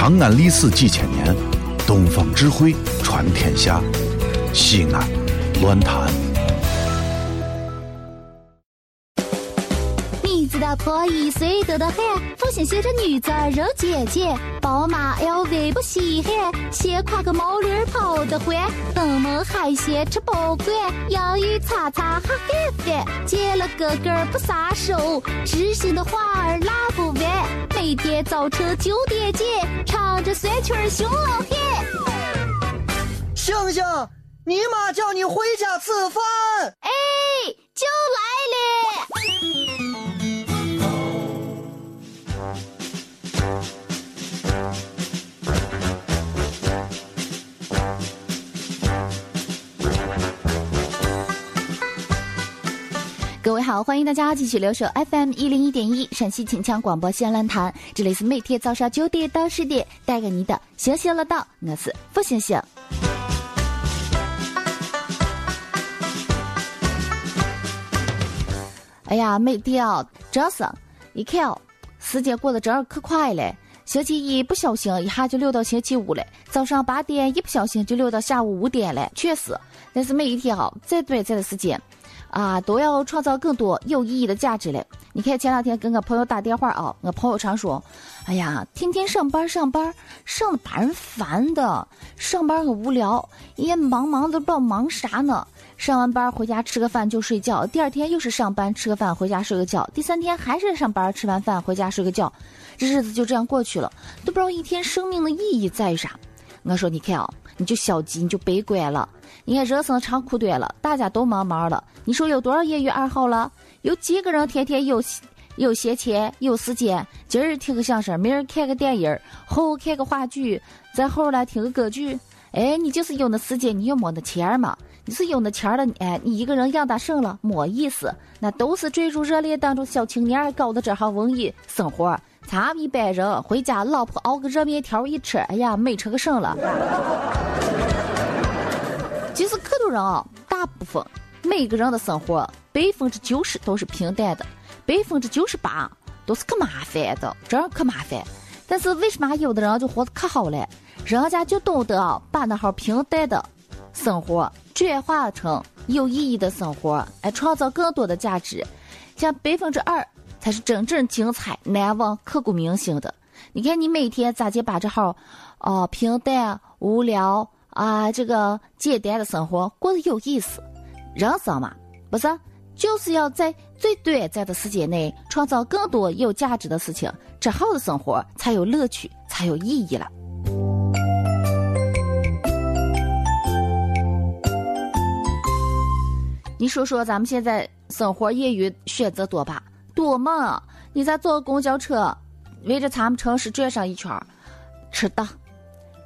长安历史几千年，东方智慧传天下。西安，乱谈。大婆一岁多的很，父亲写着女子肉姐姐，宝马 LV 不稀罕，先挎个毛驴跑得欢，登门海鲜吃不惯，洋芋擦擦哈翻翻，见了哥哥不撒手，知心的话儿拉不完，每天早晨九点见，唱着酸曲儿熊老汉。星星，你妈叫你回家吃饭。欢迎大家继续留守 FM 一零一点一陕西秦腔广播西安论坛，这里是每天早上九点到十点带给你的星星乐道，我是付星星。哎呀，每天啊，真是，一看，时间过得真是可快了。星期一不小心一下就溜到星期五了，早上八点一不小心就溜到下午五点了，确实。但是每一天啊，再短暂的时间。啊，都要创造更多有意义的价值嘞！你看前两天跟个朋友打电话啊，我朋友常说：“哎呀，天天上班上班，上的把人烦的，上班很无聊，一天忙忙的不知道忙啥呢。上完班回家吃个饭就睡觉，第二天又是上班吃个饭回家睡个觉，第三天还是上班吃完饭回家睡个觉，这日子就这样过去了，都不知道一天生命的意义在于啥。”我说：“你看啊，你就消极，你就悲观了。你看人生长苦短了，大家都忙忙了。你说有多少业余爱好了？有几个人天天有有闲钱、有时间？今儿听个相声，明儿看个电影，后看个话剧，再后来听个歌剧。哎，你就是有那时间，你又没那钱嘛？你是有那钱了，哎，你一个人养大省了，没意思。那都是追逐热烈当中小青年搞的这行文艺生活。”咱们一般人回家，老婆熬个热面条一吃，哎呀，美成个神了。其实可多人啊，大部分每个人的生活百分之九十都是平淡的，百分之九十八都是可麻烦的，真可麻烦。但是为什么有的人就活得可好了？人家就懂得把那号平淡的生活转化成有意义的生活，哎，创造更多的价值，像百分之二。才是真正精彩、难忘、刻骨铭心的。你看，你每天咋就把这号，哦，平淡无聊啊，这个简单的生活过得有意思？人生嘛，不是就是要在最短暂的时间内创造更多有价值的事情，这号的生活才有乐趣，才有意义了。你说说，咱们现在生活业余选择多吧？多嘛！你再坐公交车，围着咱们城市转上一圈儿，吃的、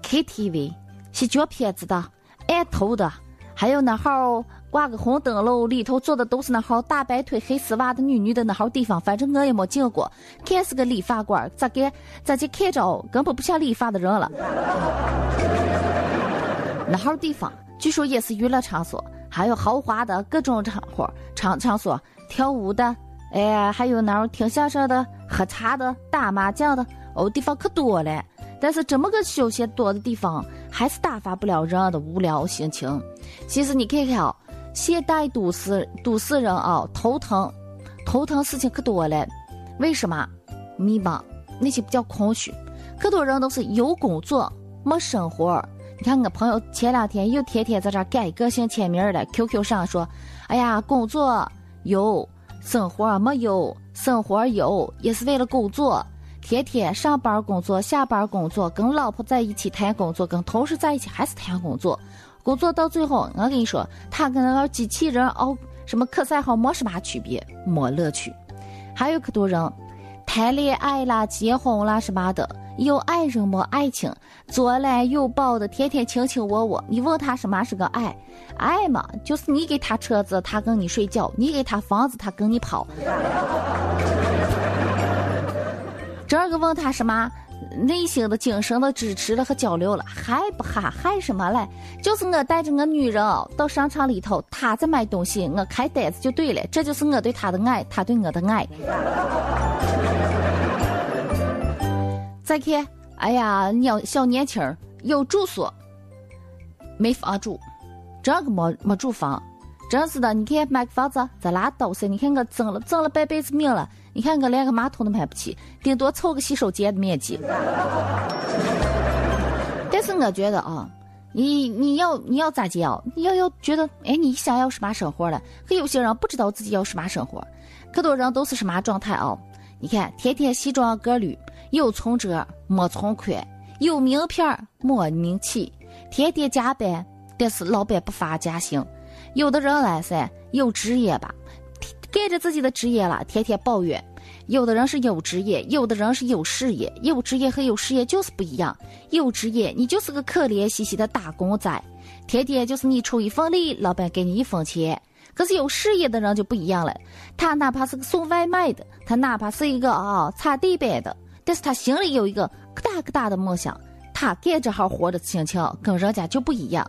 KTV、洗脚片子的、按头的，还有那号挂个红灯笼，里头坐的都是那号大白腿、黑丝袜的女女的那号地方，反正我也没进过，看是个理发馆，咋个咋就看着根本不像理发的人了。那号地方据说也是娱乐场所，还有豪华的各种场合场场所，跳舞的。哎呀，还有那种听相声的、喝茶的、打麻将的，哦，地方可多了。但是这么个休闲多的地方，还是打发不了人的无聊心情。其实你看看啊，现代都市都市人啊，头疼，头疼事情可多了。为什么？迷茫，那些比较空虚。可多人都是有工作没生活。你看我朋友前两天又天天在这改个性签名了，QQ 上说：“哎呀，工作有。”生活没有，生活有也是为了工作。天天上班工作，下班工作，跟老婆在一起谈工作，跟同事在一起还是谈工作。工作到最后，我跟你说，他跟那个机器人熬什么可赛号没什么区别，没乐趣。还有可多人谈恋爱啦、结婚啦什么的。有爱人没爱情，左来右抱的，天天卿卿我我。你问他什么是个爱？爱嘛，就是你给他车子，他跟你睡觉；你给他房子，他跟你跑。这个问他什么？内心的、精神的支持了和交流了，还不还还什么嘞？就是我带着我女人到商场里头，他在买东西，我开单子就对了。这就是我对他的爱，他对我的爱。再看，哎呀，你要小年轻儿有住所，没房住，这个没没住房，真是的。你看买个房子咋拉倒噻。你看我挣了挣了半辈子命了，你看我连个马桶都买不起，顶多凑个洗手间的面积。但是我觉得啊，你你要你要咋接啊？你要要觉得哎，你想要什么生活了？可有些人不知道自己要什么生活，可多人都是什么状态啊？你看天天西装革履，有存折没存款，有名片没名气，天天加班，但是老板不发加薪。有的人来噻，有职业吧，干着自己的职业了，天天抱怨。有的人是有职业，有的人是有事业。有职业和有事业就是不一样。有职业，你就是个可怜兮兮的打工仔，天天就是你出一份力，老板给你一分钱。可是有事业的人就不一样了，他哪怕是个送外卖的，他哪怕是一个啊擦地板的，但是他心里有一个可大可大的梦想，他干这行活的心情跟人家就不一样。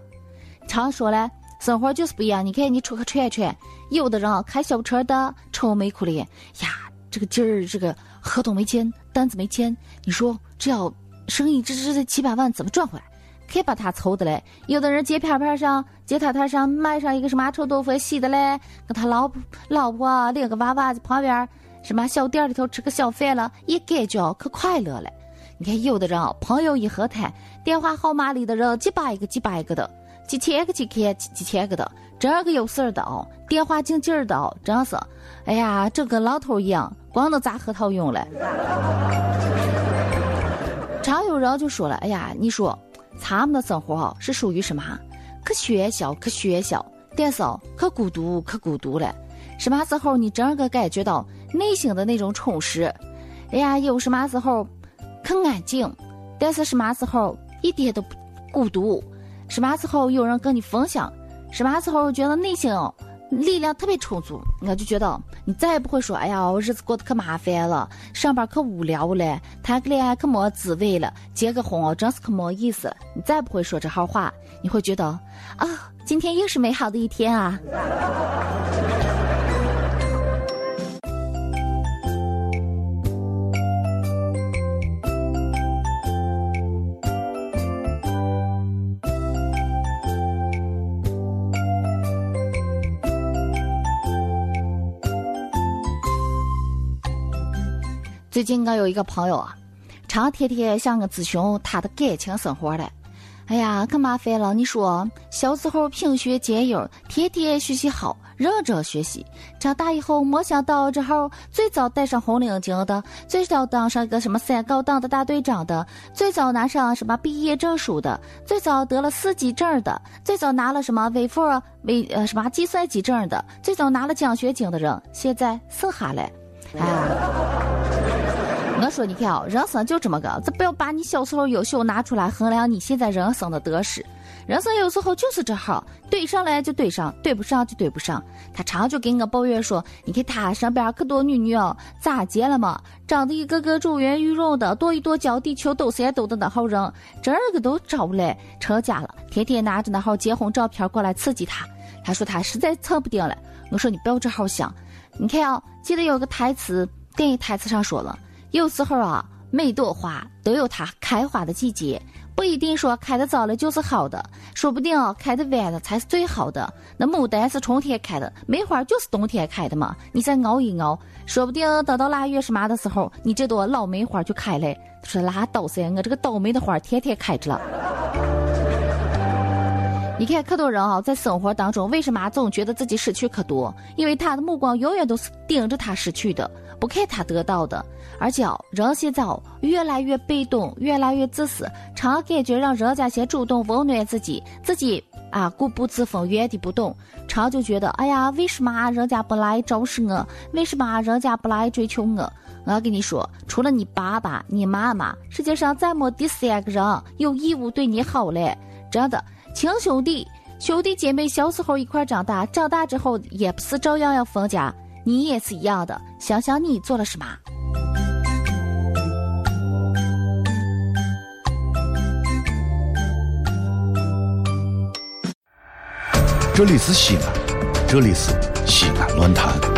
常说嘞，生活就是不一样。你看你出去串串，有的人开小车的愁眉苦脸呀。这个今儿这个合同没签，单子没签，你说这要生意这这这几百万怎么赚回来？可把他愁的嘞。有的人街片片上、街摊摊上卖上一个什么臭豆腐洗的嘞，跟他老婆老婆领个娃娃在旁边，什么小店里头吃个小饭了，也感觉可快乐了。你看有的人朋友一合谈，电话号码里的人几百个几百个的，几千个几千几千个的，这个有事儿的哦，电话进劲儿的哦，真是，哎呀，这跟老头一样。光能砸核桃用了。常有人就说了：“哎呀，你说咱们的生活是属于什么？可喧嚣，可喧嚣，但是哦可孤独，可孤独了。什么时候你真个感觉到内心的那种充实？哎呀，有什么时候可安静，但是什么时候一点都不孤独？什么时候有人跟你分享？什么时候觉得内心？”力量特别充足，我就觉得你再也不会说，哎呀，我日子过得可麻烦了，上班可无聊了，谈个恋爱可没滋味了，结个婚哦真是可没意思。你再不会说这号话，你会觉得啊，今天又是美好的一天啊。最近我有一个朋友啊，常天天向我咨询他的感情生活嘞。哎呀，可麻烦了！你说，小时候品学兼优，天天学习好，认真学习；长大以后，没想到之后最早戴上红领巾的，最早当上一个什么三高党的大队长的，最早拿上什么毕业证书的，最早得了四级证的，最早拿了什么微服微呃什么计算机证的，最早拿了奖学金的人，现在剩下了，哎。我说，你看啊，人生就这么个，这不要把你小时候优秀拿出来衡量你现在人生的得失。人生有时候就是这号，对上来就对上，对不上就对不上。他常就跟我抱怨说：“你看他身边可多女女哦，咋结了嘛？长得一个个珠圆玉润的，跺一跺脚，地球抖三抖的那号人，这个都找不来成家了，天天拿着那号结婚照片过来刺激他。他说他实在蹭不定了。我说你不要这号想，你看啊，记得有个台词，电影台词上说了。”有时候啊，每朵花都有它开花的季节，不一定说开的早了就是好的，说不定啊开的晚了才是最好的。那牡丹是春天开的，梅花就是冬天开的嘛。你再熬一熬，说不定等到腊月什么的时候，你这朵老梅花就开了。说拉倒噻，我这个倒霉的花天天开着了。你看，可多人啊，在生活当中，为什么总觉得自己失去可多？因为他的目光永远都是盯着他失去的，不看他得到的。而且，人现在越来越被动，越来越自私，常感觉让人家先主动温暖自己，自己啊固步自封，原地不动，常就觉得，哎呀，为什么人家不来重视我？为什么人家不来追求我？我跟你说，除了你爸爸、你妈妈，世界上再没第三个人有义务对你好嘞，真的。亲兄弟、兄弟姐妹小时候一块长大，长大之后也不是照样要分家。你也是一样的，想想你做了什么。这里是西安，这里是西安论坛。